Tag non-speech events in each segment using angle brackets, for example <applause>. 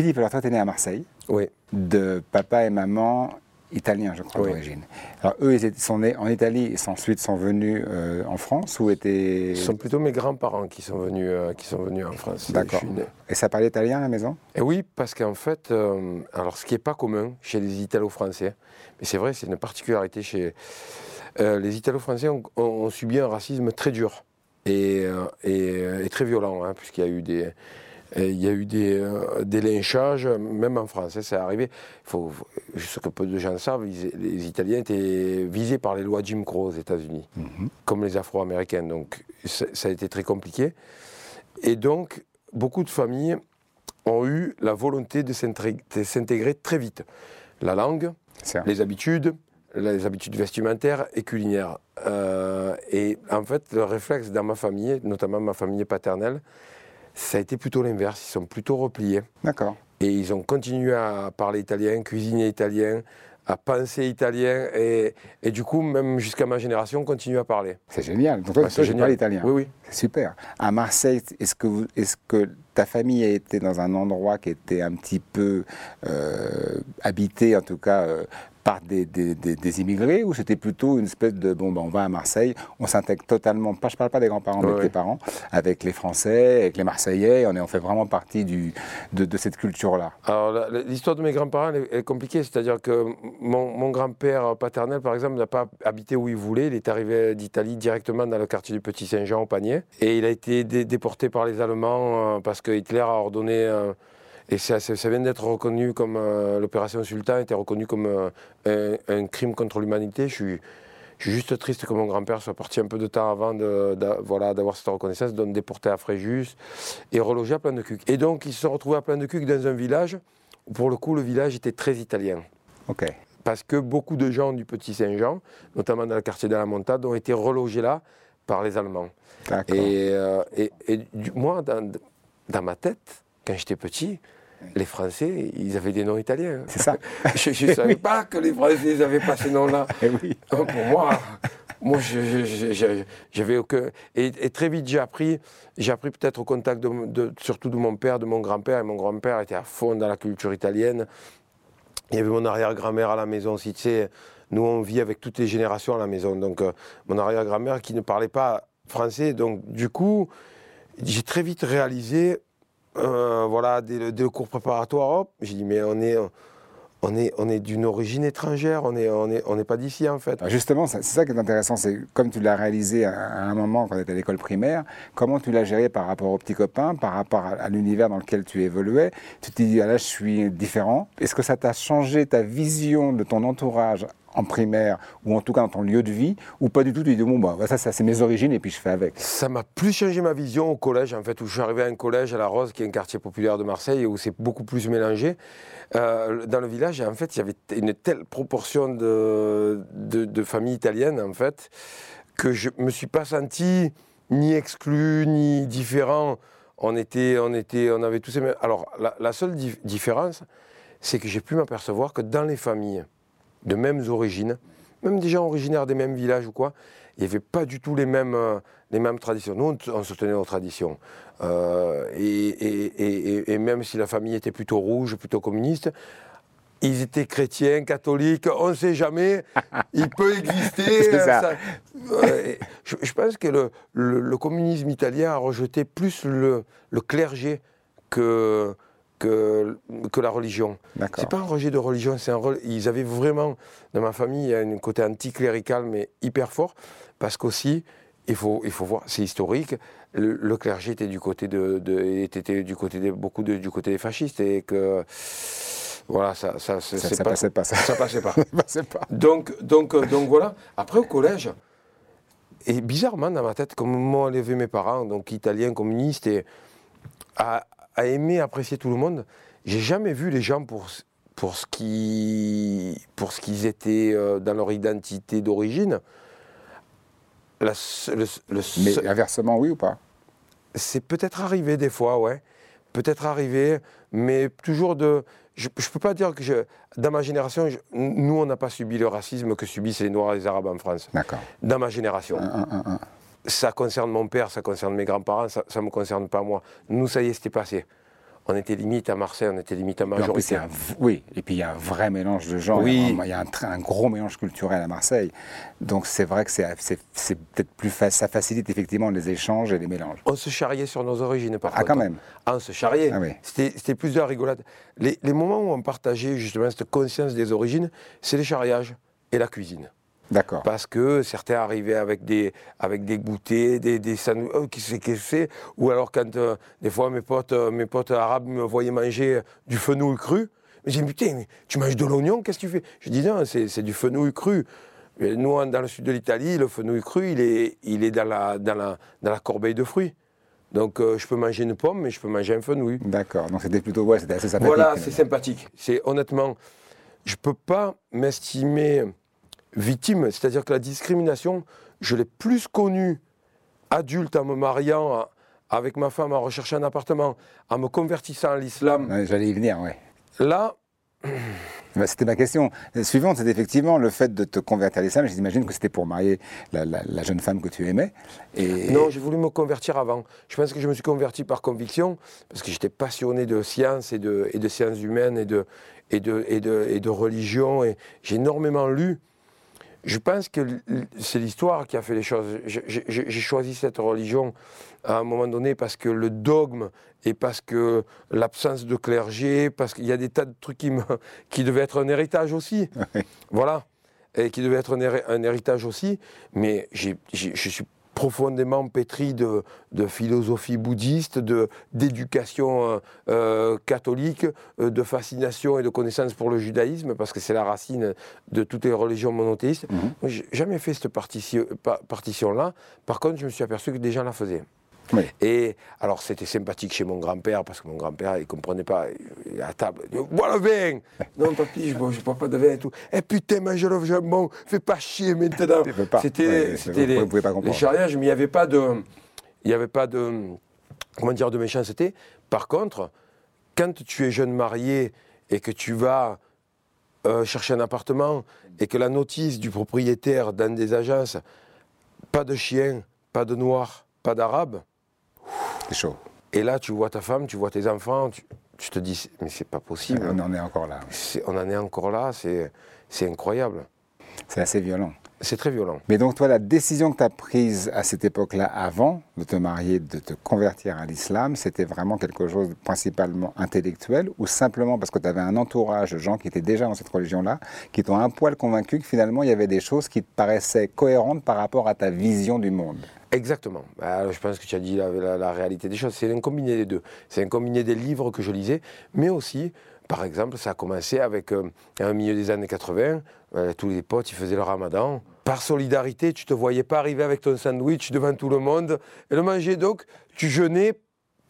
Philippe, alors toi, tu es né à Marseille. Oui. De papa et maman italiens, je crois, d'origine. Alors, eux, ils sont nés en Italie et ensuite sont venus euh, en France ou étaient... Ce sont plutôt mes grands-parents qui, sont venus, euh, qui sont venus en France. D'accord. Et ça parlait italien à la maison? Et Oui, parce qu'en fait, euh, alors ce qui n'est pas commun chez les Italo-Français, mais c'est vrai, c'est une particularité chez... les Italo-Français ont, subi un racisme très dur et, et, très violent, hein, puisqu'il y a eu des il y a eu des, euh, des, lynchages, même en France, hein, c'est arrivé. Il faut, ce que peu de gens savent, les Italiens étaient visés par les lois Jim Crow aux États-Unis, mhm. comme les Afro-Américains. Donc ça a été très compliqué. Et donc, beaucoup de familles ont eu la volonté de s'intégrer très vite. La langue, les habitudes, les habitudes vestimentaires et culinaires. Euh, et en fait, le réflexe dans ma famille, notamment ma famille paternelle, ça a été plutôt l'inverse. Ils sont plutôt repliés. D'accord. Et ils ont continué à parler italien, cuisiner italien, à penser italien. Et, et du coup, même jusqu'à ma génération, on continue à parler. C'est génial. Donc, toi, tu génial. italien. Oui, oui. C'est super. À Marseille, est-ce que, vous, est-ce que ta famille a été dans un endroit qui était un petit peu euh, habité, en tout cas, euh, par des, des, immigrés ou c'était plutôt une espèce de bon ben on va à Marseille, on s'intègre totalement, pas je parle pas des grands-parents mais des parents, avec les Français, avec les Marseillais, on, est, on fait vraiment partie du, de, cette culture-là. Alors l'histoire de mes grands-parents est, compliquée, c'est-à-dire que mon, grand-père paternel par exemple n'a pas habité où il voulait, il est arrivé d'Italie directement dans le quartier du Petit Saint-Jean au Panier et il a été déporté par les Allemands euh, parce que Hitler a ordonné euh, et ça, vient d'être reconnu comme euh, l'opération Sultan a été reconnue comme euh, un, crime contre l'humanité. Je suis, juste triste que mon grand-père soit parti un peu de temps avant de, voilà, d'avoir cette reconnaissance, donc déporté à Fréjus et relogé à plein de cuc. Et donc ils se sont retrouvés à plein de cuc dans un village où pour le coup le village était très italien. Ok. Parce que beaucoup de gens du Petit Saint-Jean, notamment dans le quartier de la Montade, ont été relogés là par les Allemands. Et, euh, et, moi, dans, dans ma tête, quand j'étais petit, les Français, ils avaient des noms italiens. C'est ça. <laughs> je ne savais pas que les Français avaient pas ces noms-là. Et eh oui. Pour moi, moi, j'avais aucun. Et, très vite, j'ai appris, j'ai appris peut-être au contact de, surtout de mon père, de mon grand-père. Et mon grand-père était à fond dans la culture italienne. Il y avait mon arrière-grand-mère à la maison aussi. Tu sais, nous, on vit avec toutes les générations à la maison. Donc, euh, mon arrière-grand-mère qui ne parlait pas français. Donc, du coup, j'ai très vite réalisé euh, voilà, dès cours préparatoire, j'ai dit, mais on est, on est, on est d'une origine étrangère, on n'est on est, on pas d'ici en fait. Ah, justement, c'est ça qui est intéressant, c'est comme tu l'as réalisé à, un moment quand tu étais à l'école primaire, comment tu l'as géré par rapport aux petits copains, par rapport à, l'univers dans lequel tu évoluais? Tu t'es dit, ah là, je suis différent. Est-ce que ça t'a changé ta vision de ton entourage en primaire ou en tout cas dans ton lieu de vie ou pas du tout tu dis bon bah ça, ça c'est mes origines et puis je fais avec. Ça m'a plus changé ma vision au collège en fait où je suis arrivé à un collège à La Rose qui est un quartier populaire de Marseille où c'est beaucoup plus mélangé. Euh, dans le village en fait il y avait une telle proportion de, familles italiennes en fait que je me suis pas senti ni exclu ni différent. On était on était on avait tous ces mêmes. Alors la, seule différence c'est que j'ai pu m'apercevoir que dans les familles de mêmes origines, même des gens originaires des mêmes villages ou quoi, il n'y avait pas du tout les mêmes, euh, les mêmes traditions. Nous, on, se tenait aux traditions. Euh, et, même si la famille était plutôt rouge, plutôt communiste, ils étaient chrétiens, catholiques, on ne sait jamais, <laughs> il peut exister. je, pense que le, communisme italien a rejeté plus le clergé que, que, que la religion. C'est pas un rejet de religion, c'est un ils avaient vraiment dans ma famille il y a un côté anticlérical mais hyper fort parce qu'aussi il faut il faut voir c'est historique le, clergé était du côté de, était du côté de, beaucoup de, du côté des fascistes et que voilà ça ça, ça, passait pas ça, ça passait pas. <laughs> passait pas donc donc donc voilà après au collège et bizarrement dans ma tête comme m'ont élevé mes parents donc italiens communistes et à, à aimer, apprécier tout le monde. J'ai jamais vu les gens pour, pour ce qu'ils pour ce qu'ils étaient euh, dans leur identité d'origine. Mais inversement, oui ou pas? C'est peut-être arrivé des fois, ouais. Peut-être arrivé, mais toujours de. Je ne peux pas dire que je, dans ma génération, nous, on n'a pas subi le racisme que subissent les Noirs et les Arabes en France. D'accord. Dans ma génération ça concerne mon père, ça concerne mes grands-parents, ça ne me concerne pas moi. Nous, ça y est, c'était passé. on était limite à Marseille, on était limite à majorité. un oui, et puis il y a un vrai mélange de genres. Oui. Il y a, un, gros mélange culturel à Marseille. Donc c'est vrai que c'est peut-être plus ça facilite effectivement les échanges et les mélanges. On se charriait sur nos origines par Ah, contre. quand même. Ah, on se charriait. Ah oui. C'était c'était plus de la rigolade. Les, les moments où on partageait justement cette conscience des origines, c'est les charriages et la cuisine. D'accord. Parce que certains arrivaient avec des, avec des goûters, des, des sandwichs, oh, qui c'est, qui c'est Ou alors quand euh, des fois mes potes, euh, mes potes arabes me voyaient manger du fenouil cru, mais j'ai dit putain, mais tu manges de l'oignon, qu'est-ce que tu fais? Je dis non, c'est, c'est du fenouil cru. Nous, dans le sud de l'Italie, le fenouil cru, il est, il est dans, la, dans, la, dans la corbeille de fruits. Donc euh, je peux manger une pomme, mais je peux manger un fenouil. D'accord. Donc c'était plutôt ouais, c'était assez sympathique. Voilà, c'est sympathique. C'est honnêtement, je peux pas m'estimer victime. C'est-à-dire que la discrimination, je l'ai plus connue adulte en me mariant à- avec ma femme, en recherchant un appartement, en me convertissant à l'islam. Ouais, J'allais y venir, ouais. Là, <clears throat> Bah, C'était ma question Euh, suivante, c'est effectivement le fait de te convertir à l'islam. J'imagine que c'était pour marier la, la- la jeune femme que tu aimais. Et non, j'ai voulu me convertir avant. Je pense que je me suis converti par conviction, parce que j'étais passionné de sciences et de, et de sciences humaines et de, et de, et de, et de religion. Et j'ai énormément lu. Je pense que c'est l'histoire qui a fait les choses. J'ai- choisi cette religion à un moment donné parce que le dogme et parce que l'absence de clergé, parce qu'il y a des tas de trucs qui, me, <laughs> qui devaient être un héritage aussi. <laughs> Voilà. Et qui devait être un, héri- un héritage aussi. Mais je suis profondément pétri de, de philosophie bouddhiste, d'éducation euh, euh, catholique, euh, de fascination et de connaissance pour le judaïsme, parce que c'est la racine de toutes les religions monothéistes. Moi, j'ai jamais fait cette partition- pa- partition-là. Par contre, je me suis aperçu que des gens la faisaient. Oui. Et alors, c'était sympathique chez mon grand-père, parce que mon grand-père, il comprenait pas. Il- À table, il dit Bois le vin <laughs> Non, papy, je ne bois pas de vin et tout. Eh putain, mange le jambon, fais pas chier maintenant. C'était Ouais, c'était vous les, pouvez pas les comprendre. charriages, mais il n'y avait pas de. Il n'y avait pas de. Comment dire, de méchanceté. Par contre, quand tu es jeune marié et que tu vas euh, chercher un appartement et que la notice du propriétaire dans des agences, pas de chien, pas de noir, pas d'arabe, c'est chaud. et là tu vois ta femme, tu vois tes enfants, tu, tu te dis, mais c'est pas possible. On en est encore là. On en est encore là, c'est incroyable. C'est assez violent. C'est très violent. Mais donc, toi, la décision que tu as prise à cette époque-là, avant de te marier, de te convertir à l'islam, c'était vraiment quelque chose de principalement intellectuel ou simplement parce que tu avais un entourage de gens qui étaient déjà dans cette religion-là, qui t'ont un poil convaincu que finalement, il y avait des choses qui te paraissaient cohérentes par rapport à ta vision du monde? Exactement. Alors, je pense que tu as dit la, la- la réalité des choses. C'est un combiné des deux. C'est un combiné des livres que je lisais, mais aussi, par exemple, ça a commencé avec, euh, milieu des années 80, euh, tous les potes, ils faisaient le ramadan. Par solidarité, tu te voyais pas arriver avec ton sandwich devant tout le monde et le manger. Donc, tu jeûnais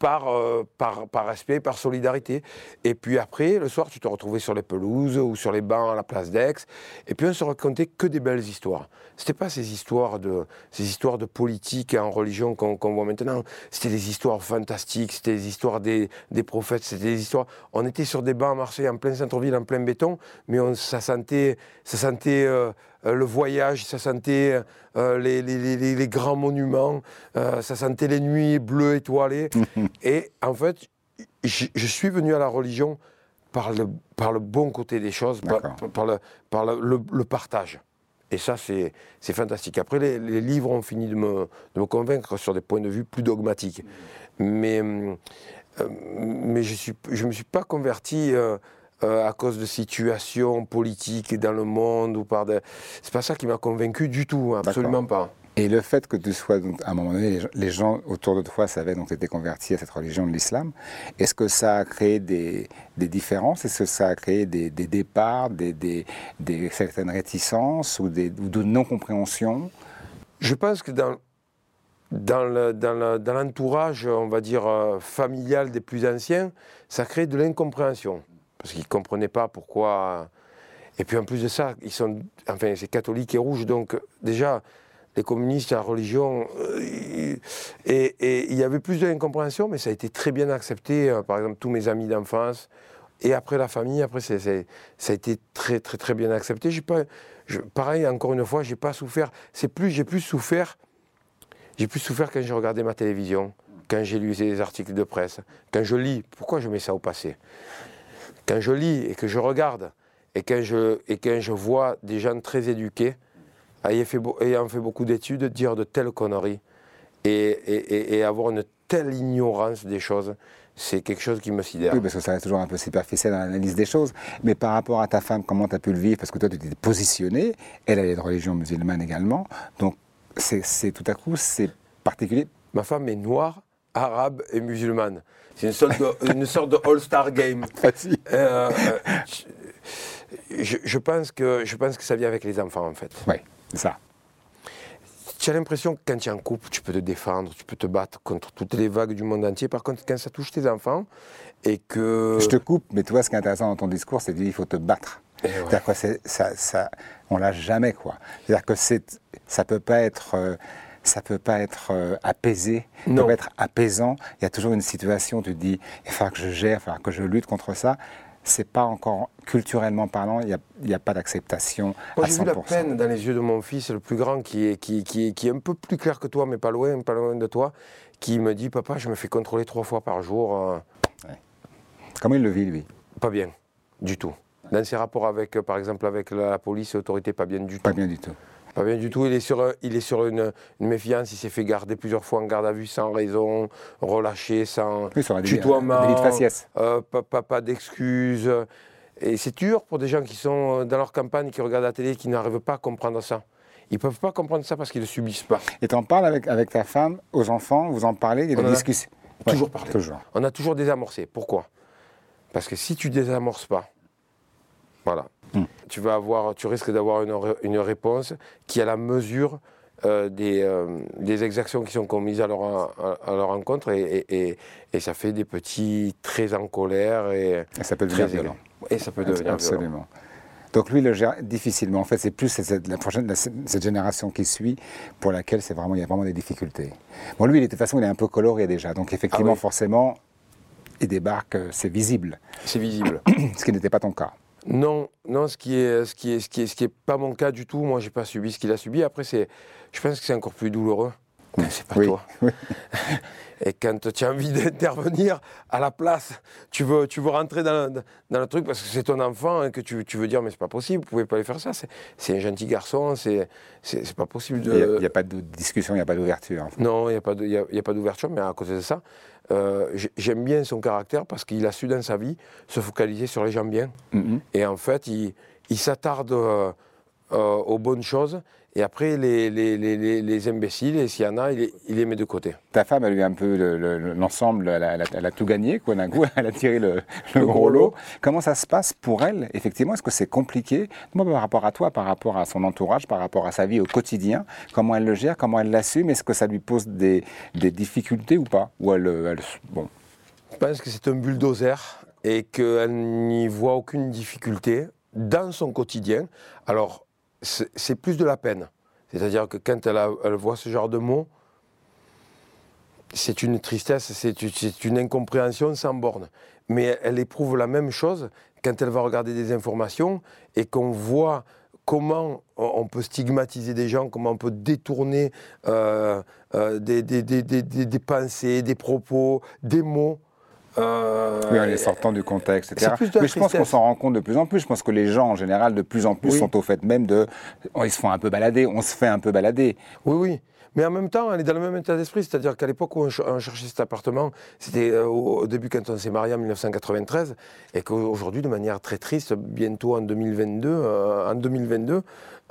par, euh, par, par respect, par solidarité. Et puis après, le soir, tu te retrouvais sur les pelouses ou sur les bancs à la place d'Aix. Et puis on se racontait que des belles histoires. C'était pas ces histoires de, ces histoires de politique en religion qu'on voit maintenant. C'était des histoires fantastiques, c'était des histoires des, prophètes, c'était des histoires. On était sur des bancs à Marseille, en plein centre-ville, en plein béton, mais on, ça sentait, sentait euh, le voyage, ça sentait euh, les, les- les- grands monuments, euh, ça sentait les nuits bleues étoilées. <laughs> Et en fait, je, je suis venu à la religion par le, par le bon côté des choses, par, le, par le, le- le partage. Et ça, c'est fantastique. Après, les, les livres ont fini de me, de me convaincre sur des points de vue plus dogmatiques. Mais, euh, mais je ne suis, je me suis pas converti euh, euh, à cause de situations politiques dans le monde. ou par des... C'est pas ça qui m'a convaincu du tout, absolument pas. Et le fait que tu sois, donc, à un moment donné, les gens, autour de toi savaient donc tu étais converti à cette religion de l'islam, est-ce que ça a créé des, des différences? Est-ce que ça a créé des, des départs, des, des- certaines réticences ou, des, ou de non-compréhension? Je pense que dans, dans, le- dans le- dans l'entourage, on va dire, euh, familial des plus anciens, ça crée de l'incompréhension. Parce qu'ils ne comprenaient pas pourquoi. Et puis en plus de ça, ils sont. Enfin, c'est catholique et rouge, donc déjà, les communistes, la religion. euh, et il y avait plus d'incompréhension, mais ça a été très bien accepté. euh, par exemple, tous mes amis d'enfance. Et après la famille, après, ça a été très, très, très bien accepté. Pas, pareil, encore une fois, j'ai pas souffert. C'est plus, j'ai plus souffert. J'ai plus souffert quand j'ai regardé ma télévision, quand j'ai lu les articles de presse, quand je lis, pourquoi je mets ça au passé? Quand je lis et que je regarde, et quand je, et quand je vois des gens très éduqués, ayant fait, ayant fait beaucoup d'études, dire de telles conneries et, et, avoir une telle ignorance des choses, c'est quelque chose qui me sidère. Oui, parce que ça reste toujours un peu superficiel dans l'analyse des choses. Mais par rapport à ta femme, comment tu as pu le vivre? Parce que toi, tu t'es positionné, elle, elle est de religion musulmane également. Donc, c'est tout à coup, c'est particulier. Ma femme est noire, arabe et musulmane. C'est une sorte de, une sorte de all-star game. <laughs> Euh, euh, je, je, pense que, je pense que ça vient avec les enfants, en fait. Oui, c'est ça. Tu as l'impression que quand tu es en couple, tu peux te défendre, tu peux te battre contre toutes les vagues du monde entier. Par contre, quand ça touche tes enfants et que. Je te coupe, mais tu vois, ce qui est intéressant dans ton discours, c'est qu'il faut te battre. C'est-à-dire que ça, ça, on lâche jamais, quoi. C'est-à-dire que ça peut pas être. Euh, ça peut pas être euh, apaisé, ça peut pas être apaisant. Il y a toujours une situation où tu te dis, il va que je gère, il va que je lutte contre ça c'est pas encore culturellement parlant, il n'y a, pas d'acceptation. Moi, j'ai vu la peine dans les yeux de mon fils, le plus grand, qui est, qui, qui, qui est un peu plus clair que toi, mais pas loin, pas loin de toi, qui me dit Papa, je me fais contrôler trois fois par jour. Euh. Comment il le vit, lui? Pas bien, du tout. Dans ses rapports avec, par exemple, avec la police et l'autorité, pas bien du tout. Pas bien du tout. Pas bien du tout. Il est sur, il est sur une, méfiance. Il s'est fait garder plusieurs fois en garde à vue sans raison, relâché, sans oui, tutoiement, délit de faciès. Euh, pas, pas, d'excuses. Et c'est dur pour des gens qui sont dans leur campagne, qui regardent la télé, qui n'arrivent pas à comprendre ça. Ils ne peuvent pas comprendre ça parce qu'ils ne le subissent pas. Et tu en parles avec, avec ta femme, aux enfants, vous en parlez, il y a des discussions Toujours parlé. Toujours. On a toujours désamorcé. Pourquoi? Parce que si tu désamorces pas, voilà, Hmm. Tu, vas avoir, tu risques d'avoir une, réponse qui est à la mesure euh, euh, des, exactions qui sont commises à leur, à, leur encontre et, ça fait des petits très en colère et, ça peut devenir violent. Et ça peut devenir Absolument. Donc lui, il le gère difficilement. En fait, c'est plus cette, la prochaine, cette génération qui suit pour laquelle c'est vraiment, il y a vraiment des difficultés. Bon, lui, de toute façon, il est un peu coloré déjà. Donc effectivement, ah forcément, il débarque, euh, c'est visible. C'est visible. <coughs> Ce qui n'était pas ton cas. Non, non, ce qui est, ce qui est, ce qui est, pas mon cas du tout. Moi, j'ai pas subi ce qu'il a subi. Après, c'est, je pense que c'est encore plus douloureux. Mais c'est pas toi. <laughs> Et quand tu as envie d'intervenir à la place, tu veux, tu veux rentrer dans, dans le truc parce que c'est ton enfant et que tu, tu veux dire mais c'est pas possible, vous pouvez pas lui faire ça. C'est un gentil garçon, c'est pas possible de. Il n'y a, pas de discussion, il n'y a pas d'ouverture. Non, il n'y a pas d'ouverture, mais à côté de ça, euh, j'aime bien son caractère parce qu'il a su dans sa vie se focaliser sur les gens bien. Mm-hmm. Et en fait, il, il s'attarde euh, euh, aux bonnes choses et après, les, les, les, les imbéciles, s'il y en a, il, les met de côté. Ta femme, elle a eu un peu l'ensemble, elle, elle, a tout gagné, quoi, d'un coup, <laughs> elle a tiré le, gros lot. Comment ça se passe pour elle, effectivement? Est-ce que c'est compliqué? Moi, par rapport à toi, par rapport à son entourage, par rapport à sa vie au quotidien, comment elle le gère, comment elle l'assume? Est-ce que ça lui pose des, des difficultés ou pas? Ou elle, bon. Je pense que c'est un bulldozer et qu'elle n'y voit aucune difficulté dans son quotidien. Alors, c'est plus de la peine. C'est-à-dire que quand elle, voit ce genre de mots, c'est une tristesse, c'est une incompréhension sans borne. Mais elle éprouve la même chose quand elle va regarder des informations et qu'on voit comment on peut stigmatiser des gens, comment on peut détourner euh, euh, des, pensées, des propos, des mots euh, oui, en les sortant du contexte, etc. Mais je pense qu'on s'en rend compte de plus en plus. Je pense que les gens, en général, de plus en plus sont au fait même de. Oh, ils se font un peu balader, on se fait un peu balader. Oui, oui. Mais en même temps, on est dans le même état d'esprit. C'est-à-dire qu'à l'époque où on, cherchait cet appartement, c'était euh, au début quand on s'est marié en 1993, et qu'aujourd'hui, de manière très triste, bientôt en 2022, euh, en 2022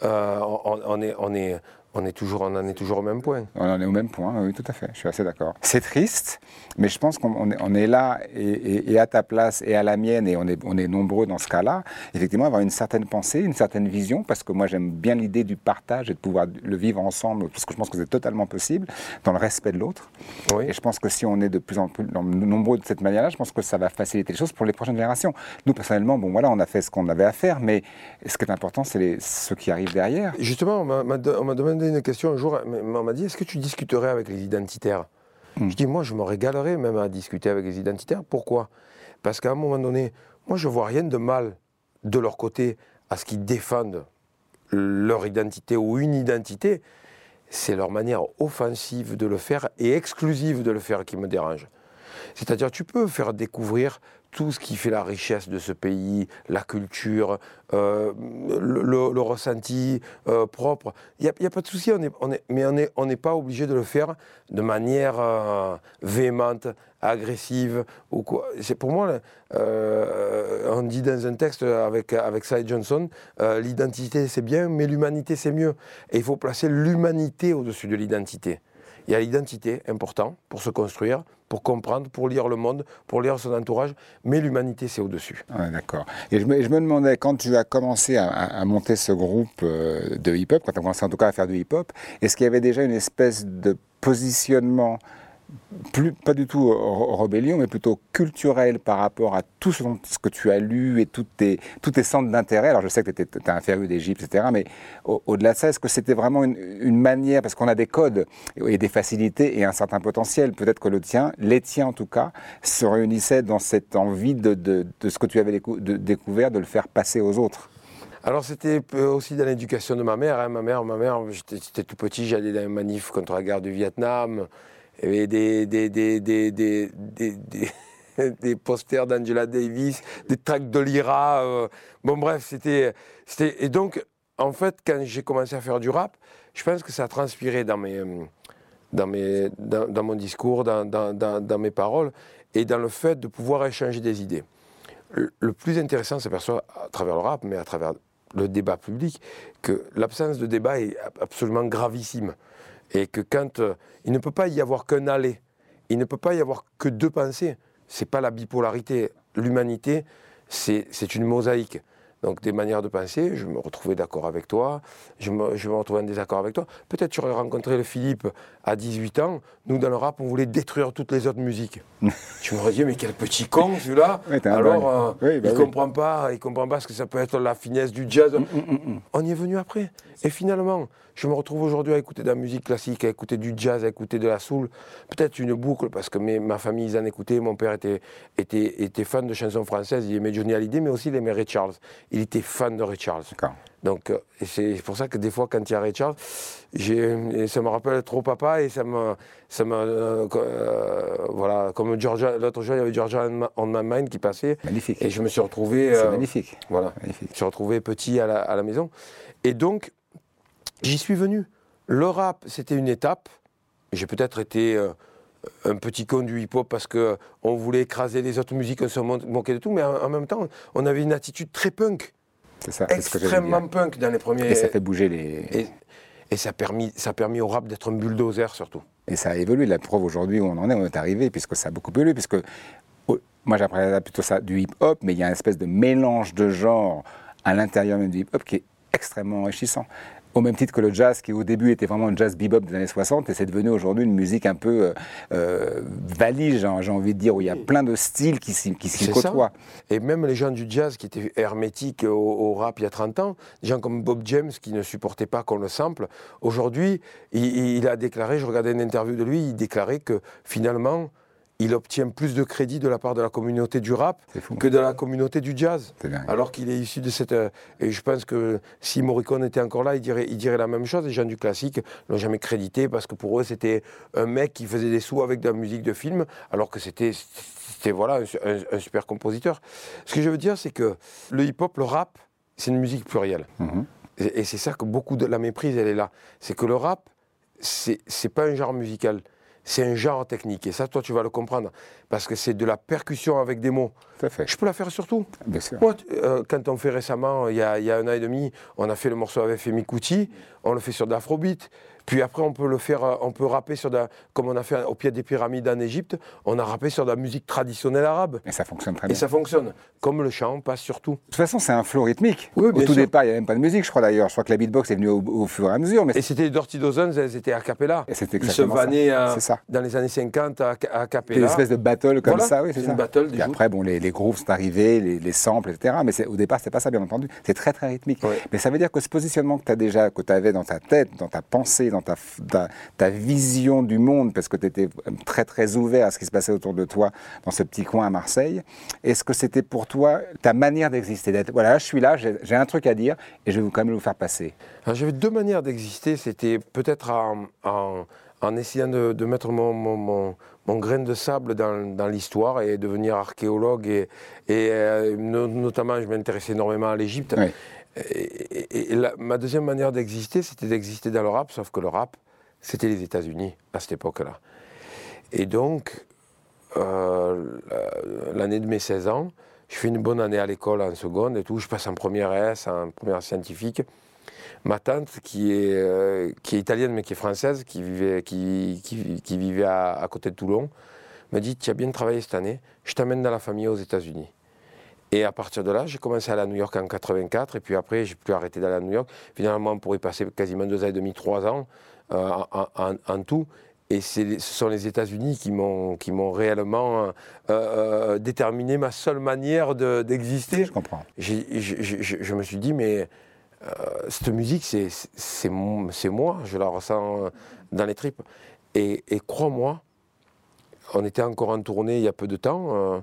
on, est, on, est, on, est toujours, on en est toujours au même point. On en est au même point, oui, tout à fait. Je suis assez d'accord. C'est triste, mais je pense qu'on est, on est là et, à ta place et à la mienne, et on est, on est nombreux dans ce cas-là, effectivement, avoir une certaine pensée, une certaine vision, parce que moi j'aime bien l'idée du partage et de pouvoir le vivre ensemble, parce que je pense que c'est totalement possible, dans le respect de l'autre. Oui. Et je pense que si on est de plus en plus nombreux de cette manière-là, je pense que ça va faciliter les choses pour les prochaines générations. Nous, personnellement, bon voilà, on a fait ce qu'on avait à faire, mais ce qui est important, c'est ceux qui arrivent derrière. Justement, on m'a demandé une question un jour, on m'a dit, est-ce que tu discuterais avec les identitaires? Hmm. Je dis, moi, je me régalerais même à discuter avec les identitaires. Pourquoi? Parce qu'à un moment donné, moi, je vois rien de mal de leur côté à ce qu'ils défendent leur identité ou une identité. c'est leur manière offensive de le faire et exclusive de le faire qui me dérange. C'est-à-dire, tu peux faire découvrir tout ce qui fait la richesse de ce pays, la culture, euh, le, ressenti euh, propre. Il n'y a, pas de souci, mais on n'est pas obligé de le faire de manière euh, véhémente, agressive. Ou quoi. C'est pour moi, on dit dans un texte avec, avec Johnson, l'identité c'est bien, mais l'humanité c'est mieux. Et il faut placer l'humanité au-dessus de l'identité. Il y a l'identité, important, pour se construire, pour comprendre, pour lire le monde, pour lire son entourage, mais l'humanité, c'est au-dessus. D'accord. Et je me, demandais, quand tu as commencé à, monter ce groupe euh, de hip-hop, quand tu as commencé en tout cas à faire du hip-hop, est-ce qu'il y avait déjà une espèce de positionnement pas du tout rébellion, mais plutôt culturel par rapport à tout ce, que tu as lu et tous tes, centres d'intérêt. Alors je sais que tu as un féru d'Égypte, etc. Mais au-delà de ça, est-ce que c'était vraiment une, manière, parce qu'on a des codes et des facilités et un certain potentiel, peut-être que le tien, les tiens en tout cas, se réunissaient dans cette envie de, de, ce que tu avais découvert, de le faire passer aux autres? Alors c'était aussi dans l'éducation de ma mère. Hein. Ma mère, ma mère, j'étais tout petit, j'allais dans les manifs contre la guerre du Vietnam. Des, des, des, des, des <laughs> posters d'Angela Davis, des tracks de Lyra. Euh. bon, bref, c'était. Et donc, en fait, quand j'ai commencé à faire du rap, je pense que ça a transpiré dans, mes, dans, mes, dans, mon discours, dans, dans, mes paroles, et dans le fait de pouvoir échanger des idées. Le, plus intéressant, c'est perçoit à travers le rap, mais à travers le débat public, que l'absence de débat est absolument gravissime et que quand euh, il ne peut pas y avoir qu'un aller, il ne peut pas y avoir que deux pensées. C'est pas la bipolarité. L'humanité, c'est une mosaïque donc des manières de penser. Je me retrouvais d'accord avec toi, je me, je me retrouvais en désaccord avec toi. Peut-être tu aurais rencontré le Philippe à 18 ans. Nous, dans le rap, on voulait détruire toutes les autres musiques. <laughs> tu m'aurais dit, mais quel petit con celui-là <laughs> Alors, euh, bah il ne comprend pas, il comprend pas ce que ça peut être la finesse du jazz. Mm, mm, mm, on y est venu après. Et finalement, je me retrouve aujourd'hui à écouter de la musique classique, à écouter du jazz, à écouter de la soul. Peut-être une boucle, parce que ma famille, ils en écoutaient. Mon père était, était, était fan de chansons françaises. Il aimait Johnny Hallyday, mais aussi il aimait Ray Charles. Il était fan de Ray Charles. Donc, euh, c'est pour ça que des fois, quand il y a Ray Charles, ça me rappelle trop papa et ça me. Ça me euh, euh, voilà, comme l'autre jour, il y avait Georgia on My Mind qui passait. Magnifique. Et je me suis retrouvé. Magnifique. Voilà. Magnifique. Je me suis retrouvé petit à la, à la maison. Et donc, J'y suis venu. Le rap, c'était une étape. J'ai peut-être été euh, un petit con du hip-hop parce qu'on voulait écraser les autres musiques, on se moquait de tout, mais en, même temps, on avait une attitude très punk. C'est ça. Extrêmement punk dans les premiers. Et ça fait bouger les. Et, ça, a permis, ça a permis au rap d'être un bulldozer surtout. Et ça a évolué. La preuve aujourd'hui où on en est, on est arrivé, puisque ça a beaucoup évolué, puisque moi j'apprécie plutôt ça du hip-hop, mais il y a une espèce de mélange de genres à l'intérieur même du hip-hop qui est extrêmement enrichissant. Au même titre que le jazz, qui au début était vraiment un jazz bebop des années 60, et c'est devenu aujourd'hui une musique un peu euh, euh valise, j'ai envie de dire, où il y a plein de styles qui s'y côtoient. Et même les gens du jazz qui étaient hermétiques au, rap il y a 30 ans, des gens comme Bob James qui ne supportaient pas qu'on le sample, aujourd'hui, il, a déclaré, je regardais une interview de lui, il déclarait que finalement, il obtient plus de crédit de la part de la communauté du rap que de la communauté du jazz. Alors qu'il est issu de cette. Euh, et je pense que si Morricone était encore là, il dirait, il dirait la même chose. Les gens du classique l'ont jamais crédité parce que pour eux, c'était un mec qui faisait des sous avec de la musique de film, alors que c'était. voilà, un, super compositeur. Ce que je veux dire, c'est que le hip-hop, le rap, c'est une musique plurielle. Mhm. Et, et c'est ça que beaucoup de la méprise, elle est là. C'est que le rap, c'est pas un genre musical c'est un genre technique. Et ça, toi, tu vas le comprendre. Parce que c'est de la percussion avec des mots. fait. Je peux la faire surtout. Bien sûr. Euh, quand on fait récemment, il y, a, il y, a, un an et demi, on a fait le morceau avec Femi Kuti, on le fait sur d'Afrobeat. Puis après, on peut le faire, euh, on peut rapper sur, de, comme on a fait au pied des pyramides en Égypte, on a rappé sur de la musique traditionnelle arabe. Et ça fonctionne très bien. Et ça fonctionne. Comme le chant passe surtout. De toute façon, c'est un flow rythmique. au tout départ, il n'y avait même pas de musique, je crois d'ailleurs. Je crois que la beatbox est venue au, fur et à mesure. Mais et c'était les Dirty Dozens, elles étaient a cappella. Et c'était Ils se vannaient euh, dans les années 50 à, a cappella. Une espèce de battle comme ça, oui, c'est ça. Une battle, et après, bon, les, les grooves sont arrivés, les, samples, etc. Mais au départ, c'est pas ça, bien entendu. C'est très, très rythmique. Mais ça veut dire que ce positionnement que tu as déjà, que tu avais dans ta tête, dans ta pensée, dans ta, vision du monde, parce que tu étais très très ouvert à ce qui se passait autour de toi dans ce petit coin à Marseille. Est-ce que c'était pour toi ta manière d'exister Voilà, je suis là, j'ai un truc à dire et je vais quand même le faire passer. J'avais deux manières d'exister. C'était peut-être en, essayant de, mettre mon, grain de sable dans, dans l'histoire et devenir archéologue. Et, et euh, notamment, je m'intéressais énormément à l'Égypte. Et, ma deuxième manière d'exister, c'était d'exister dans le rap, sauf que le rap, c'était les États-Unis à cette époque-là. Et donc, euh, l'année de mes 16 ans, je fais une bonne année à l'école en seconde et tout, je passe en première S, en première scientifique. Ma tante, qui est, euh, qui est italienne mais qui est française, qui vivait, qui, qui, vivait à, à, côté de Toulon, me dit Tu as bien travaillé cette année, je t'amène dans la famille aux États-Unis. Et à partir de là, j'ai commencé à aller à New York en 84, et puis après, j'ai plus arrêté d'aller à New York. Finalement, on pourrait passer quasiment deux ans et demi, trois ans euh, en, tout. Et ce sont les États-Unis qui m'ont qui m'ont réellement euh, euh, déterminé ma seule manière d'exister. je comprends. je me suis dit, mais cette musique, c'est moi, je la ressens dans les tripes. Et, et crois-moi, on était encore en tournée il y a peu de temps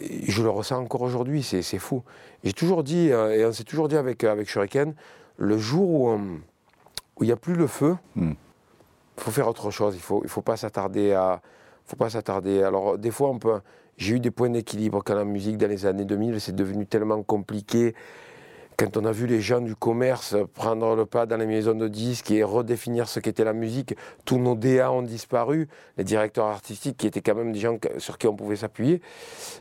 je le ressens encore aujourd'hui, c'est fou. J'ai toujours dit, euh, et on s'est toujours dit avec, avec Shuriken, le jour où il n'y a plus le feu, il hmm. faut faire autre chose, il ne faut, il faut pas s'attarder à... faut pas s'attarder. Alors des fois, on peut... J'ai eu des points d'équilibre quand la musique dans les années 2000, c'est devenu tellement compliqué quand on a vu les gens du commerce prendre le pas dans les maisons de disques et redéfinir ce qu'était la musique, tous nos DA ont disparu, les directeurs artistiques qui étaient quand même des gens sur qui on pouvait s'appuyer.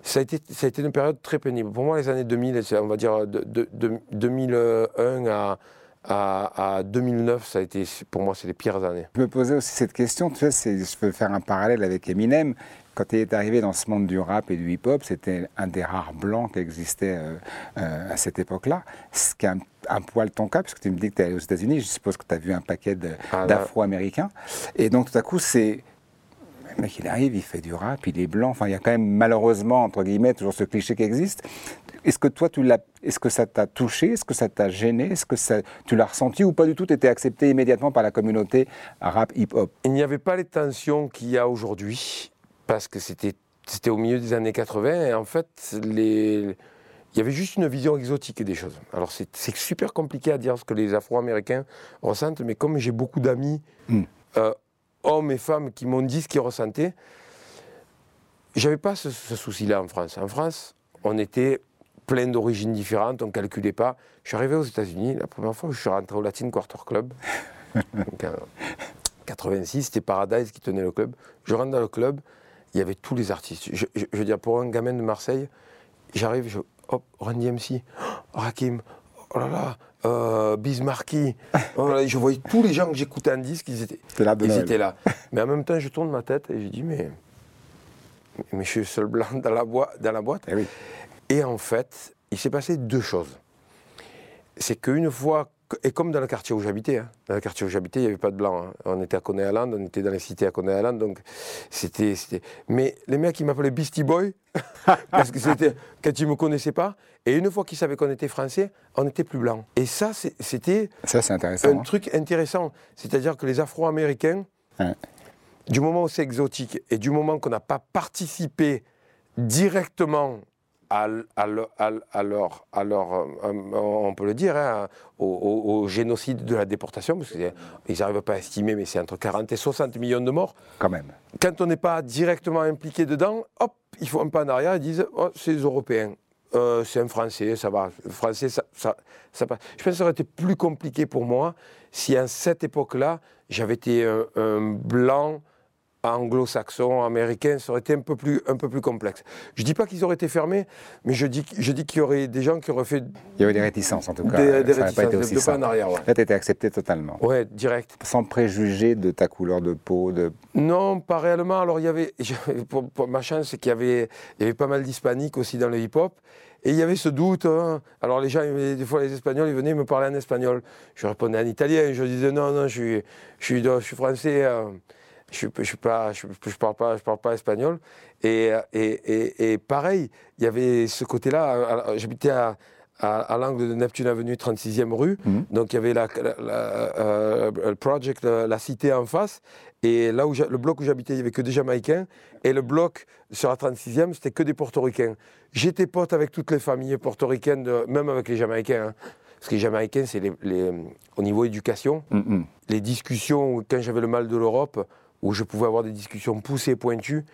Ça a, été, ça a été une période très pénible. Pour moi, les années 2000, on va dire de, 2001 à, à, 2009, ça a été, pour moi, c'est les pires années. Je me posais aussi cette question, tu sais, je peux faire un parallèle avec Eminem quand il est arrivé dans ce monde du rap et du hip-hop, c'était un des rares blancs qui existait euh, euh, à cette époque-là. Ce qui est un, poil ton cas, puisque tu me dis que tu es allé aux États-Unis, je suppose que tu as vu un paquet ah, d'Afro-Américains. Et donc tout à coup, c'est. Le mec, il arrive, il fait du rap, il est blanc. Enfin, il y a quand même malheureusement, entre guillemets, toujours ce cliché qui existe. Est-ce que toi, tu l'as, est-ce que ça t'a touché? Est-ce que ça t'a gêné? Est-ce que ça, tu l'as ressenti ou pas du tout? Tu étais accepté immédiatement par la communauté rap hip-hop? Il n'y avait pas les tensions qu'il y a aujourd'hui parce que c'était au milieu des années 80 et en fait les il y avait juste une vision exotique des choses. Alors c'est super compliqué à dire ce que les Afro-Américains ressentent, mais comme j'ai beaucoup d'amis, hmm. euh, hommes et femmes, qui m'ont dit ce qu'ils ressentaient, j'avais pas ce, souci-là en France. En France, on était plein d'origines différentes, on ne calculait pas. Je suis arrivé aux États-Unis, la première fois que je suis rentré au Latin Quarter Club, <laughs> donc, 86, c'était Paradise qui tenait le club. Je rentre dans le club, il y avait tous les artistes. Je, veux dire, pour un gamin de Marseille, j'arrive, je, hop, Randy MC, oh, Rakim, oh là là, euh, Bismarcky, oh je voyais tous les gens que j'écoutais en disque, ils étaient, là, ils étaient là. Mais en même temps, je tourne ma tête et je dis, mais, mais je suis seul blanc dans la, boîte. Dans la boîte. Et, eh oui. et en fait, il s'est passé deux choses. C'est qu'une fois et comme dans le quartier où j'habitais, hein. dans le quartier où j'habitais, il n'y avait pas de blanc. Hein. On était à Coney Island, on était dans les cités à Coney Island, donc c'était, Mais les mecs, ils m'appelaient Beastie Boy, <laughs> parce que c'était quand ils ne me connaissaient pas. Et une fois qu'ils savaient qu'on était français, on n'était plus blanc. Et ça, c'était ça, c'est intéressant, un truc intéressant. C'est-à-dire que les Afro-Américains, du moment où c'est exotique et du moment qu'on n'a pas participé directement à, alors, on peut le dire, hein, au, génocide de la déportation, parce qu'ils n'arrivent pas à estimer, mais c'est entre 40 et 60 millions de morts. Quand même. Quand on n'est pas directement impliqué dedans, hop, ils font un pas en arrière et disent oh, c'est les Européens. Euh, c'est un Français, ça va. Français, ça, ça, ça, passe. Je pense que ça aurait été plus compliqué pour moi si à cette époque-là, j'avais été un blanc anglo-saxon, américain, ça aurait été un peu plus, un peu plus complexe. Je ne dis pas qu'ils auraient été fermés, mais je dis, je dis qu'il y aurait des gens qui auraient fait... Il y avait des réticences en tout cas. Des, réticences, pas été aussi de, pas en arrière. Là, tu étais accepté totalement. Ouais, direct. Sans préjuger de ta couleur de peau de... Non, pas réellement. Alors, il y avait... <laughs> Pour, ma chance, c'est qu'il y avait, il y avait pas mal d'hispaniques aussi dans le hip-hop. Et il y avait ce doute. Hein. Alors les gens, des fois les Espagnols, ils venaient me parler en espagnol. Je répondais en italien. Je disais non, non, je suis, je suis, je suis français. Euh je ne je, pas, je, je, parle, pas, je parle pas espagnol. Et, et, et, et pareil, il y avait ce côté-là. J'habitais à, à, l'angle de Neptune Avenue, 36e rue. Mhm. Donc il y avait la, la- la- euh, le project, la, la cité en face. Et là où le bloc où j'habitais, il n'y avait que des Jamaïcains. Et le bloc sur la 36e, c'était que des Portoricains. J'étais pote avec toutes les familles portoricaines, de- même avec les Jamaïcains. hein. Parce que les Jamaïcains, c'est les- les- au niveau éducation, mm. les discussions, quand j'avais le mal de l'Europe, où je pouvais avoir des discussions poussées et pointues,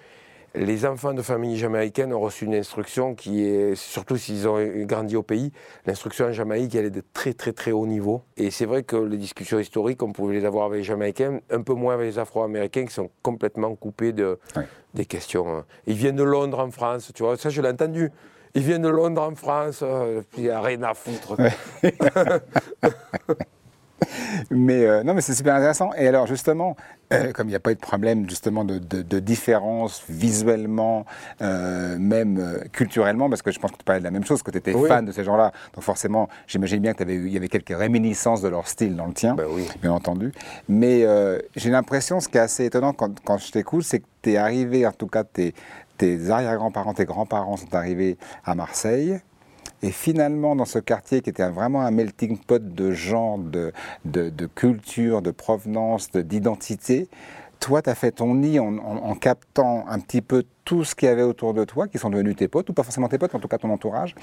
les enfants de familles jamaïcaines ont reçu une instruction qui est, surtout s'ils ont grandi au pays, l'instruction en Jamaïque, elle est de très très très haut niveau. Et c'est vrai que les discussions historiques, on pouvait les avoir avec les Jamaïcains, un peu moins avec les Afro-Américains qui sont complètement coupés de, des questions. hein. Ils viennent de Londres en France, tu vois, ça je l'ai entendu. Ils viennent de Londres en France, euh, puis il n'y a rien à foutre. <laughs> Mais euh, non, mais c'est super intéressant. Et alors justement, euh, comme il n'y a pas eu de problème justement de, de- de différence visuellement, euh, même culturellement, parce que je pense que tu parlais de la même chose, que tu étais Oui. fan de ces gens-là. Donc forcément, j'imagine bien qu'il y avait quelques réminiscences de leur style dans le tien, Ben oui. bien entendu. Mais j'ai l'impression, ce qui est assez étonnant quand, quand je t'écoute, c'est que tu es arrivé, en tout cas tes, tes arrière-grands-parents, tes grands-parents sont arrivés à Marseille. Et finalement, dans ce quartier qui était vraiment un melting pot de gens, de, de, de culture, de provenance, de- d'identité, toi, tu as fait ton nid en, en- en captant un petit peu tout ce qu'il y avait autour de toi, qui sont devenus tes potes, ou pas forcément tes potes, mais en tout cas ton entourage,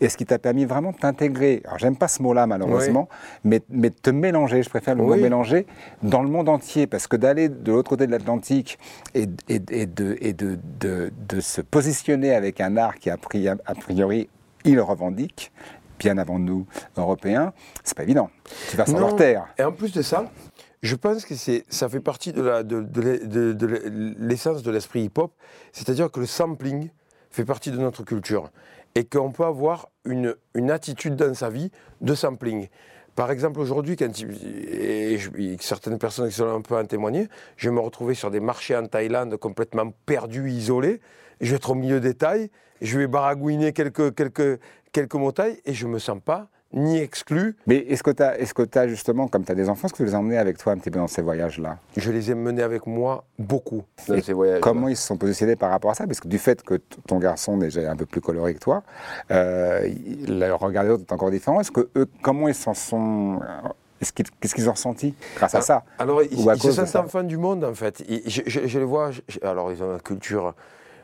et ce qui t'a permis vraiment de t'intégrer. Alors, j'aime pas ce mot-là, malheureusement, mais, mais de te mélanger, je préfère le mot mélanger, dans le monde entier, parce que d'aller de l'autre côté de l'Atlantique et, et- et de, et de, de- de se positionner avec un art qui, a, pri- a priori, il le revendique, bien avant nous, Européens, c'est pas évident. Tu vas Non. leur terre. Et en plus de ça, je pense que c'est, ça fait partie de, la, de, de de- de l'essence de l'esprit hip-hop, c'est-à-dire que le sampling fait partie de notre culture et qu'on peut avoir une, une attitude dans sa vie de sampling. Par exemple, aujourd'hui, quand et je- et certaines personnes qui sont là un peu en témoigner, je vais me retrouver sur des marchés en Thaïlande complètement perdus, isolés. Je vais être au milieu des tailles, je vais baragouiner quelques, quelques, quelques mots thaï et je ne me sens pas ni exclu, Mais est-ce que tu as, est-ce que t'as justement, comme tu as des enfants, est-ce que tu les as emmenés avec toi un petit peu dans ces voyages-là? Je les ai menés avec moi beaucoup dans Et ces voyages. Comment ils se sont positionnés par rapport à ça? Parce que du fait que ton garçon déjà est un peu plus coloré que toi, euh, le regard des autres est encore différent. Est-ce que eux, comment ils s'en sont euh, qu'ils- Qu'est-ce qu'ils ont ressenti grâce à ça? Alors, ils, ils se sentent enfants du monde, en fait. Ils- je, je- je les vois, je- alors ils ont une culture,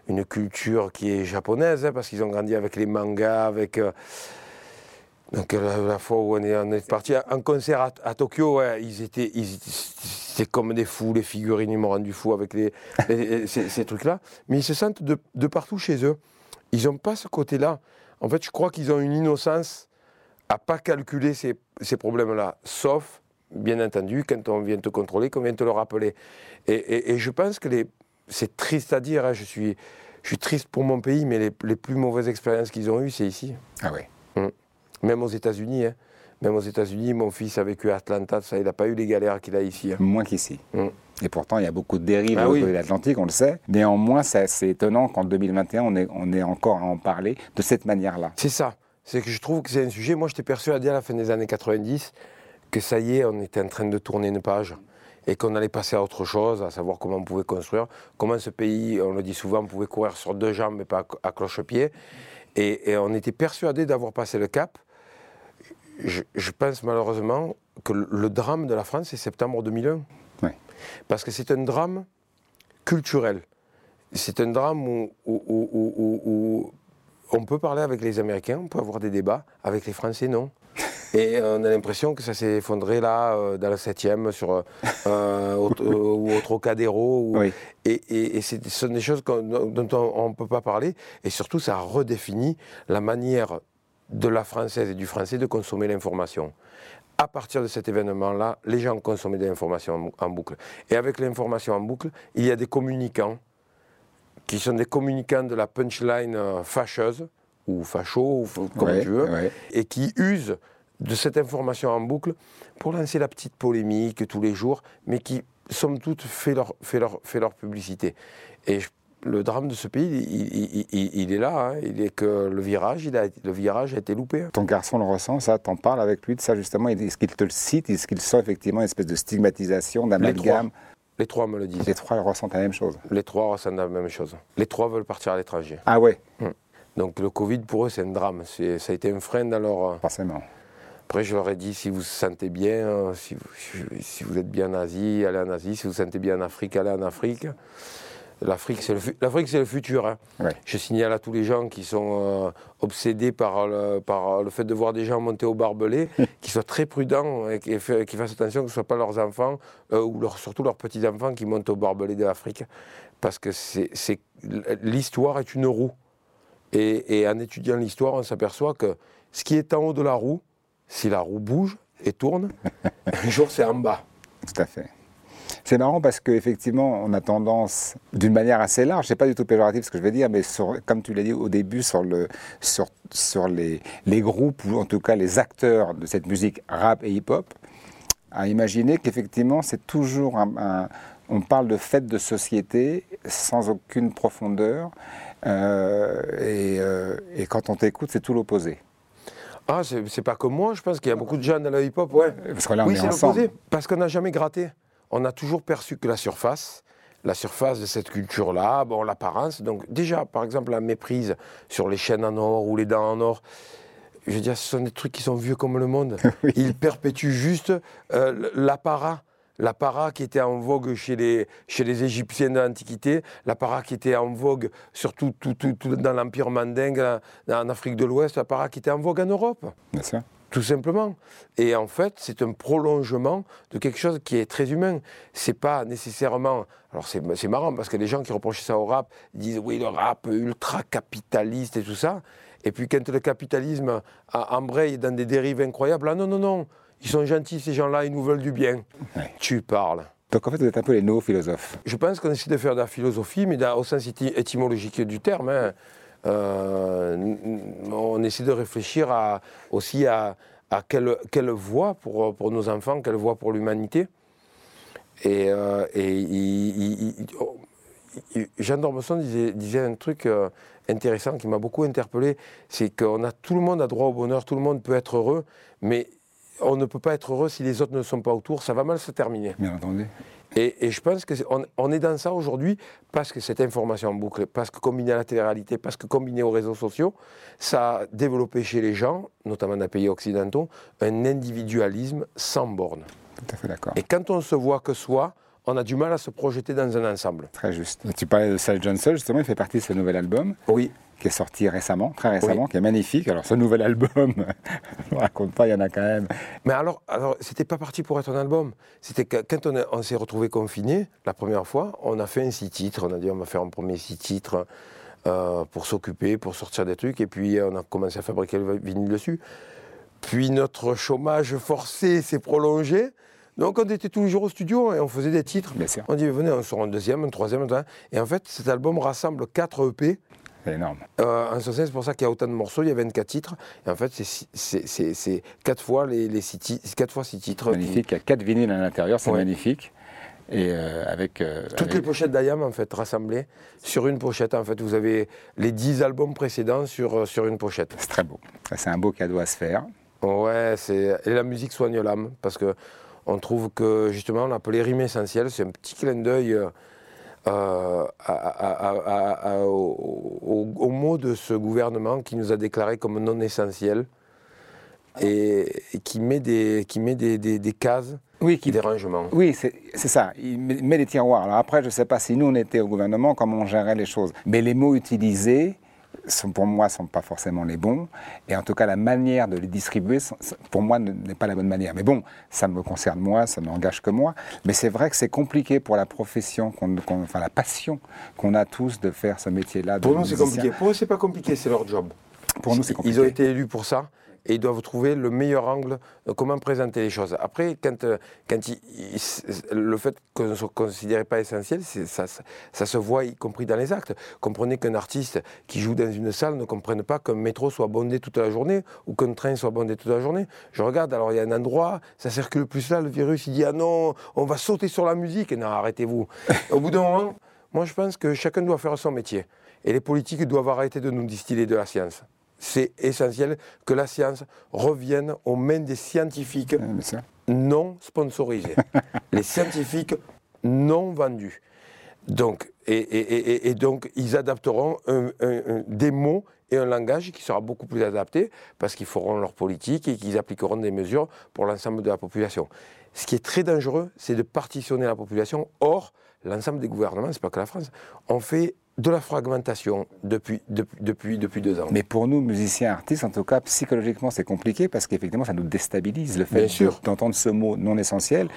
une culture qui est japonaise, hein, parce qu'ils ont grandi avec les mangas, avec... euh, donc la, la fois où on est, parti en concert à, Tokyo, ils étaient, ils c'était comme des fous, les figurines, ils m'ont rendu fou avec les, ces, trucs-là. Mais ils se sentent de, partout chez eux. Ils n'ont pas ce côté-là. En fait, je crois qu'ils ont une innocence à pas calculer ces, ces problèmes-là, sauf, bien entendu, quand on vient te contrôler, qu'on vient te le rappeler. Et- et je pense que les, c'est triste à dire, hein, je, suis, je suis triste pour mon pays, mais les, les plus mauvaises expériences qu'ils ont eues, c'est ici. Ah oui. Même aux États-Unis. hein. Même aux États-Unis, mon fils a vécu à Atlanta, ça, il n'a pas eu les galères qu'il a ici. hein. Moins qu'ici. Mm. Et pourtant, il y a beaucoup de dérives Ah oui. de l'Atlantique, on le sait. Néanmoins, c'est assez étonnant qu'en 2021, on est, on est encore à en parler de cette manière-là. C'est ça. C'est que je trouve que c'est un sujet. Moi, j'étais persuadé à la fin des années 90 que ça y est, on était en train de tourner une page et qu'on allait passer à autre chose, à savoir comment on pouvait construire, comment ce pays, on le dit souvent, pouvait courir sur deux jambes mais pas à cloche-pied. Et, et on était persuadé d'avoir passé le cap. Je, je pense malheureusement que le, le drame de la France, c'est septembre 2001. Oui. Parce que c'est un drame culturel. C'est un drame où- où- où- où- où- où on peut parler avec les Américains, on peut avoir des débats, avec les Français, non. Et on a l'impression que ça s'est effondré là, euh, dans le 7e, sur, euh, <laughs> au, ou au Trocadéro. ou- Oui. Et, et- ce sont des choses dont on ne peut pas parler. Et surtout, ça redéfinit la manière de la Française et du Français de consommer l'information. À partir de cet événement-là, les gens consommaient de l'information en, en boucle. Et avec l'information en boucle, il y a des communicants qui sont des communicants de la punchline euh, fâcheuse, ou facho, ou comme Ouais, tu veux, ouais. et qui usent de cette information en boucle pour lancer la petite polémique tous les jours, mais qui, somme toute, fait leur, fait leur, fait leur publicité. Et je- le drame de ce pays, il, il- il- il est là. hein. Il est que le virage, il a, le virage a été loupé. hein. Ton garçon le ressent, ça, t'en parles avec lui de ça justement Est-ce qu'il te le cite Est-ce qu'il sent effectivement une espèce de stigmatisation, d'amalgame? Les trois me le disent. Les trois ressentent la même chose. Les trois ressentent la même chose. Les trois veulent partir à l'étranger. Ah ouais Donc le Covid, pour eux, c'est un drame. Ça a été un frein dans leur... euh, Forcément. Après, je leur ai dit, si vous vous sentez bien, si vous, si vous êtes bien en Asie, allez en Asie. Si vous vous sentez bien en Afrique, allez en Afrique. L'Afrique, c'est le, le futur. hein. Ouais. Je signale à tous les gens qui sont euh, obsédés par le, par le fait de voir des gens monter au barbelé, <laughs> qu'ils soient très prudents et qu'ils fa- qu'ils fassent attention que ce ne soient pas leurs enfants, euh, ou leur- surtout leurs petits-enfants qui montent au barbelé de l'Afrique. Parce que l'histoire est une roue. Et, et en étudiant l'histoire, on s'aperçoit que ce qui est en haut de la roue, si la roue bouge et tourne, <laughs> un jour c'est en bas. Tout à fait. C'est marrant parce qu'effectivement, on a tendance, d'une manière assez large, c'est pas du tout péjoratif ce que je vais dire, mais sur- comme tu l'as dit au début, sur, le, sur, sur les, les groupes, ou en tout cas les acteurs de cette musique rap et hip-hop, à imaginer qu'effectivement, c'est toujours un, un- On parle de fête de société sans aucune profondeur, euh, et, euh, et quand on t'écoute, c'est tout l'opposé. Ah, c'est pas comme moi, je pense qu'il y a beaucoup de gens dans le hip-hop, ouais. Parce que là, on oui, est c'est ensemble. l'opposé, parce qu'on n'a jamais gratté. On a toujours perçu que la surface, la surface de cette culture-là, bon, l'apparence. Donc déjà, par exemple, la méprise sur les chaînes en or ou les dents en or. Je veux dire, ce sont des trucs qui sont vieux comme le monde. <laughs> Oui. Ils perpétuent juste euh, l'apparat. L'apparat qui était en vogue chez les, chez les Égyptiens de l'Antiquité, l'apparat qui était en vogue surtout tout, tout- tout dans l'Empire mandingue, en- Afrique de l'Ouest, l'apparat qui était en vogue en Europe Bien sûr. tout simplement. Et en fait, c'est un prolongement de quelque chose qui est très humain. C'est pas nécessairement. Alors c'est marrant parce que les gens qui reprochent ça au rap disent oui le rap ultra capitaliste et tout ça. Et puis quand le capitalisme embraye dans des dérives incroyables, ah non non non, ils sont gentils ces gens-là, ils nous veulent du bien. Ouais. Tu parles. Donc en fait, vous êtes un peu les néo-philosophes. Je pense qu'on essaie de faire de la philosophie, mais au sens éty- étymologique du terme. hein. Euh, on essaie de réfléchir à- aussi à, à quelle, quelle voie pour, pour nos enfants, quelle voie pour l'humanité. Et, euh, et il- il- il- oh, il- Jean d'Ormesson disait, disait un truc euh, intéressant qui m'a beaucoup interpellé, c'est qu'on a tout le monde a droit au bonheur, tout le monde peut être heureux, mais on ne peut pas être heureux si les autres ne sont pas autour, ça va mal se terminer. Bien entendu. Et, et je pense qu'on on est dans ça aujourd'hui parce que cette information en boucle, parce que combiné à la télé-réalité, parce que combiné aux réseaux sociaux, ça a développé chez les gens, notamment dans les pays occidentaux, un individualisme sans borne. Tout à fait d'accord. Et quand on se voit que soi, on a du mal à se projeter dans un ensemble. Très juste. Tu parlais de Sal Johnson, justement, il fait partie de ce nouvel album Oui. Qui est sorti récemment, très récemment, qui est magnifique. Alors ce nouvel album, <laughs> je ne raconte pas, il y en a quand même. Mais alors, alors c'était pas parti pour être un album. C'était quand on, est- on s'est retrouvé confiné la première fois, on a fait un six titres. On a dit on va faire un premier six titres euh, pour s'occuper, pour sortir des trucs. Et puis on a commencé à fabriquer le vinyle dessus. Puis notre chômage forcé s'est prolongé. Donc on était tous les jours au studio et on faisait des titres. Bien sûr. On dit venez, on sort un deuxième, un troisième, un troisième. Et en fait, cet album rassemble quatre EP. C'est énorme. Euh, en ce sens, c'est pour ça qu'il y a autant de morceaux, il y a 24 titres. Et en fait, c'est six- c'est- c'est c'est quatre fois les, les six, ti- quatre fois six titres. qui- Magnifique. Il y a quatre vinyles à l'intérieur, c'est Ouais. magnifique. Et euh, avec. euh, Toutes avec- les pochettes d'Ayam, en fait, rassemblées sur une pochette. En fait, vous avez les 10 albums précédents sur, euh, sur une pochette. C'est très beau. C'est un beau cadeau à se faire. Ouais, c'est et la musique soigne l'âme parce que on trouve que justement on appelait rime essentielle, c'est un petit clin d'œil euh, euh, à- au, mot de ce gouvernement qui nous a déclaré comme non essentiel et, et qui met des qui met des, des- des cases, Oui, qui des rangements. Oui, c'est ça. Il met met des tiroirs. Alors après, je ne sais pas si nous, on était au gouvernement, comment on gérait les choses. Mais les mots utilisés, sont, pour moi, ne sont pas forcément les bons. Et en tout cas, la manière de les distribuer, pour moi, ne- n'est pas la bonne manière. Mais bon, ça me concerne moi, ça n'engage que moi. Mais c'est vrai que c'est compliqué pour la profession, enfin la passion qu'on a tous de faire ce métier-là. Pour nous, c'est compliqué. Pour eux, c'est pas compliqué, c'est leur job. Pour nous, c'est compliqué. Ils ont été élus pour ça et ils doivent trouver le meilleur angle de comment présenter les choses. Après, quand, euh, le fait qu'on ne soit considéré pas essentiel, ça, ça, se voit y compris dans les actes. Comprenez qu'un artiste qui joue dans une salle ne comprenne pas qu'un métro soit bondé toute la journée ou qu'un train soit bondé toute la journée. Je regarde, alors il y a un endroit, ça circule plus là, le virus, il dit ah non, on va sauter sur la musique. Non, arrêtez-vous. Au bout d'un moment, moi je pense que chacun doit faire son métier. Et les politiques doivent arrêter de nous distiller de la science. C'est essentiel que la science revienne aux mains des scientifiques non sponsorisés, <laughs> les scientifiques non vendus. Donc, et, donc, ils adapteront des mots et un langage qui sera beaucoup plus adapté parce qu'ils feront leur politique et qu'ils appliqueront des mesures pour l'ensemble de la population. Ce qui est très dangereux, c'est de partitionner la population. Or, l'ensemble des gouvernements, c'est pas que la France, ont fait de la fragmentation depuis, depuis, depuis, deux ans. Mais pour nous, musiciens, artistes, en tout cas, psychologiquement, c'est compliqué parce qu'effectivement, ça nous déstabilise. Le fait d'entendre ce mot non essentiel,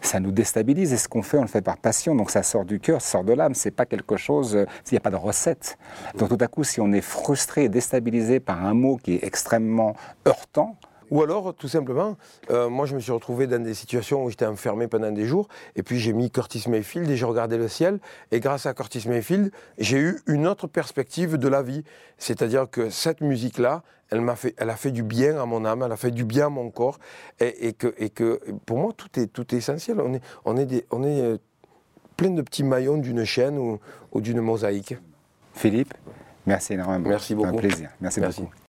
ça nous déstabilise. Et ce qu'on fait, on le fait par passion. Donc ça sort du cœur, ça sort de l'âme. C'est pas quelque chose. Euh, il n'y a pas de recette. Donc tout à coup, si on est frustré et déstabilisé par un mot qui est extrêmement heurtant, ou alors, tout simplement, euh, moi je me suis retrouvé dans des situations où j'étais enfermé pendant des jours, et puis j'ai mis Curtis Mayfield et j'ai regardé le ciel, et grâce à Curtis Mayfield, j'ai eu une autre perspective de la vie. C'est-à-dire que cette musique-là, elle, m'a fait, elle a fait du bien à mon âme, elle a fait du bien à mon corps, et, que, et que, pour moi, tout est, tout est essentiel. On est, on est, des, on est euh, plein de petits maillons d'une chaîne ou, ou d'une mosaïque. Philippe, merci énormément. Merci beaucoup. Un plaisir. Merci, merci. beaucoup.